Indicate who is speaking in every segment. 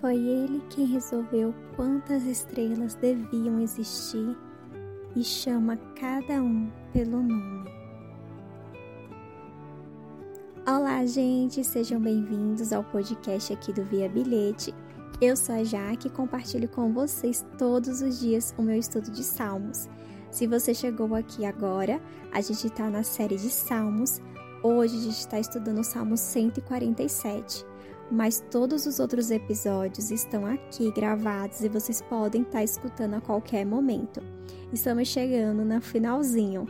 Speaker 1: Foi ele quem resolveu quantas estrelas deviam existir e chama cada um pelo nome. Olá, gente, sejam bem-vindos ao podcast aqui do Via Bilhete. Eu sou a Jaque e compartilho com vocês todos os dias o meu estudo de Salmos. Se você chegou aqui agora, a gente está na série de Salmos. Hoje a gente está estudando o Salmo 147 mas todos os outros episódios estão aqui gravados e vocês podem estar tá escutando a qualquer momento. Estamos chegando no finalzinho.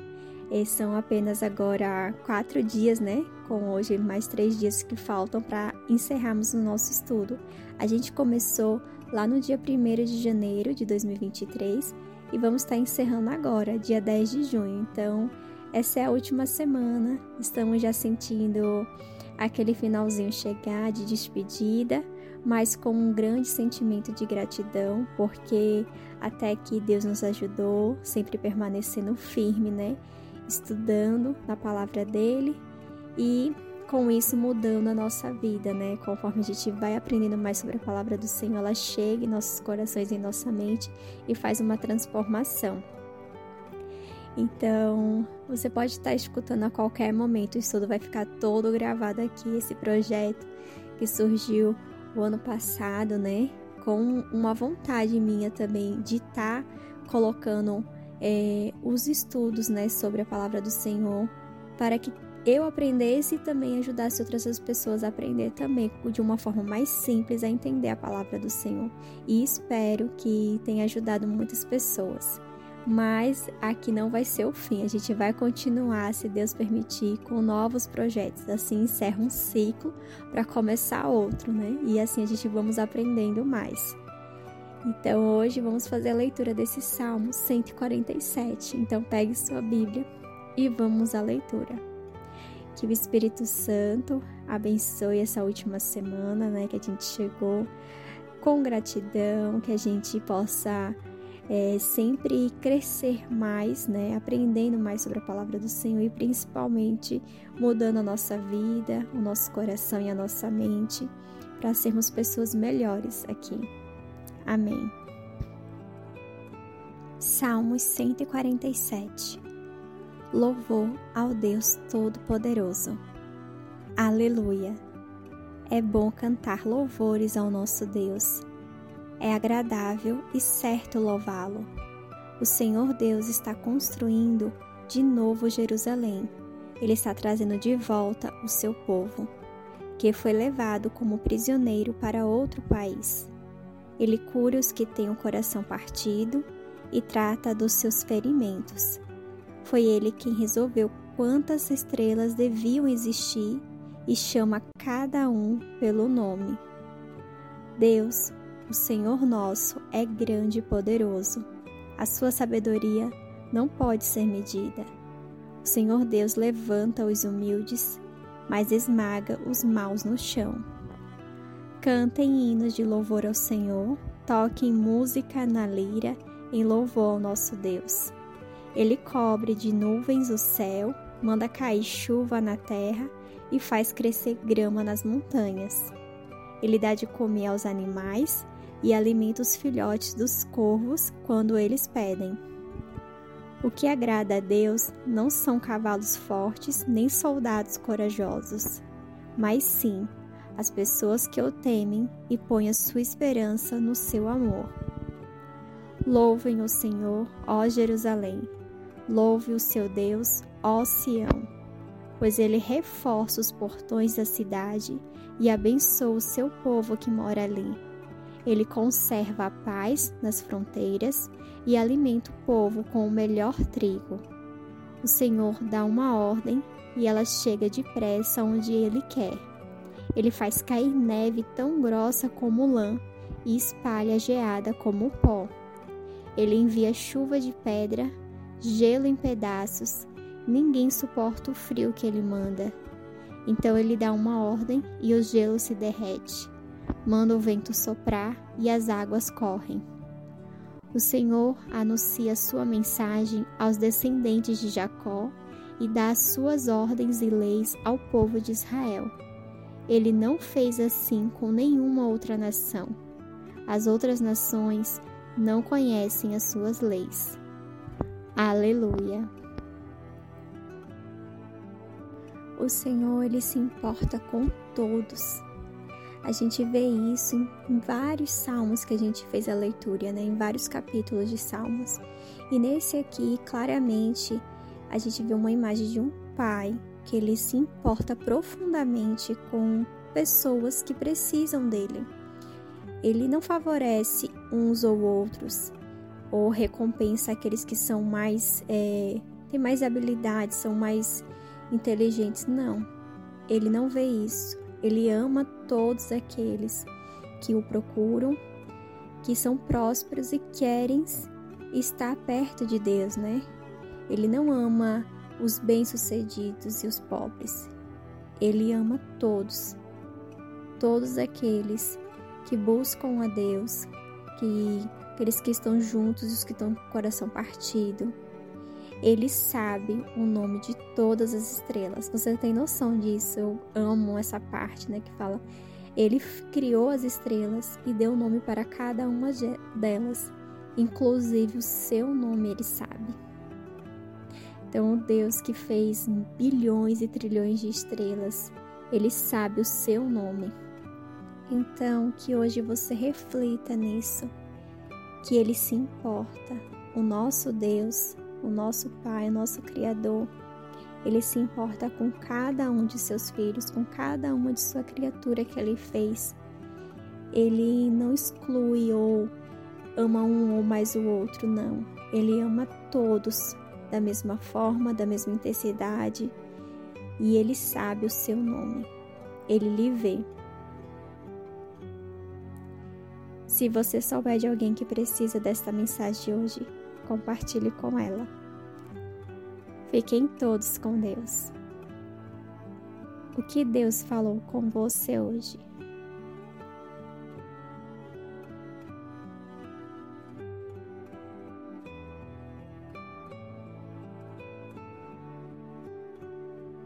Speaker 1: E são apenas agora quatro dias, né? Com hoje mais três dias que faltam para encerrarmos o nosso estudo. A gente começou lá no dia 1 de janeiro de 2023 e vamos estar tá encerrando agora, dia 10 de junho. Então, essa é a última semana. Estamos já sentindo aquele finalzinho chegar de despedida, mas com um grande sentimento de gratidão, porque até que Deus nos ajudou, sempre permanecendo firme, né? Estudando na palavra dele e com isso mudando a nossa vida, né? Conforme a gente vai aprendendo mais sobre a palavra do Senhor, ela chega em nossos corações, em nossa mente e faz uma transformação. Então, você pode estar escutando a qualquer momento, o estudo vai ficar todo gravado aqui, esse projeto que surgiu o ano passado, né? Com uma vontade minha também de estar colocando é, os estudos, né, sobre a palavra do Senhor, para que eu aprendesse e também ajudasse outras pessoas a aprender também de uma forma mais simples a entender a palavra do Senhor. E espero que tenha ajudado muitas pessoas mas aqui não vai ser o fim. A gente vai continuar, se Deus permitir, com novos projetos. Assim encerra um ciclo para começar outro, né? E assim a gente vamos aprendendo mais. Então hoje vamos fazer a leitura desse Salmo 147. Então pegue sua Bíblia e vamos à leitura. Que o Espírito Santo abençoe essa última semana, né? Que a gente chegou com gratidão, que a gente possa é, sempre crescer mais, né? Aprendendo mais sobre a palavra do Senhor e principalmente mudando a nossa vida, o nosso coração e a nossa mente para sermos pessoas melhores aqui. Amém. Salmos 147 Louvor ao Deus Todo-Poderoso. Aleluia! É bom cantar louvores ao nosso Deus é agradável e certo louvá-lo. O Senhor Deus está construindo de novo Jerusalém. Ele está trazendo de volta o seu povo, que foi levado como prisioneiro para outro país. Ele cura os que têm o coração partido e trata dos seus ferimentos. Foi ele quem resolveu quantas estrelas deviam existir e chama cada um pelo nome. Deus, o Senhor nosso é grande e poderoso. A sua sabedoria não pode ser medida. O Senhor Deus levanta os humildes, mas esmaga os maus no chão. Cantem hinos de louvor ao Senhor, toquem música na lira em louvor ao nosso Deus. Ele cobre de nuvens o céu, manda cair chuva na terra e faz crescer grama nas montanhas. Ele dá de comer aos animais e alimenta os filhotes dos corvos quando eles pedem. O que agrada a Deus não são cavalos fortes nem soldados corajosos, mas sim as pessoas que o temem e põem a sua esperança no seu amor. Louvem o Senhor, ó Jerusalém. Louve o seu Deus, ó Sião, pois ele reforça os portões da cidade e abençoa o seu povo que mora ali. Ele conserva a paz nas fronteiras e alimenta o povo com o melhor trigo. O Senhor dá uma ordem e ela chega depressa onde ele quer. Ele faz cair neve tão grossa como lã e espalha geada como pó. Ele envia chuva de pedra, gelo em pedaços. Ninguém suporta o frio que ele manda. Então ele dá uma ordem e o gelo se derrete manda o vento soprar e as águas correm. O Senhor anuncia sua mensagem aos descendentes de Jacó e dá as suas ordens e leis ao povo de Israel. Ele não fez assim com nenhuma outra nação. As outras nações não conhecem as suas leis. Aleluia. O Senhor, ele se importa com todos. A gente vê isso em vários salmos que a gente fez a leitura, né? em vários capítulos de salmos. E nesse aqui, claramente, a gente vê uma imagem de um pai que ele se importa profundamente com pessoas que precisam dele. Ele não favorece uns ou outros, ou recompensa aqueles que são mais é, têm mais habilidades, são mais inteligentes. Não, ele não vê isso. Ele ama todos aqueles que o procuram, que são prósperos e querem estar perto de Deus, né? Ele não ama os bem-sucedidos e os pobres. Ele ama todos, todos aqueles que buscam a Deus, que aqueles que estão juntos e os que estão com o coração partido. Ele sabe o nome de todas as estrelas. Você tem noção disso? Eu amo essa parte, né, que fala ele criou as estrelas e deu nome para cada uma delas, inclusive o seu nome ele sabe. Então, o Deus que fez bilhões e trilhões de estrelas, ele sabe o seu nome. Então, que hoje você reflita nisso, que ele se importa, o nosso Deus, o nosso Pai, o nosso Criador, ele se importa com cada um de seus filhos, com cada uma de sua criatura que ele fez. Ele não exclui ou ama um ou mais o outro, não. Ele ama todos da mesma forma, da mesma intensidade, e ele sabe o seu nome. Ele lhe vê. Se você souber de alguém que precisa desta mensagem de hoje, compartilhe com ela. Fiquem todos com Deus. O que Deus falou com você hoje?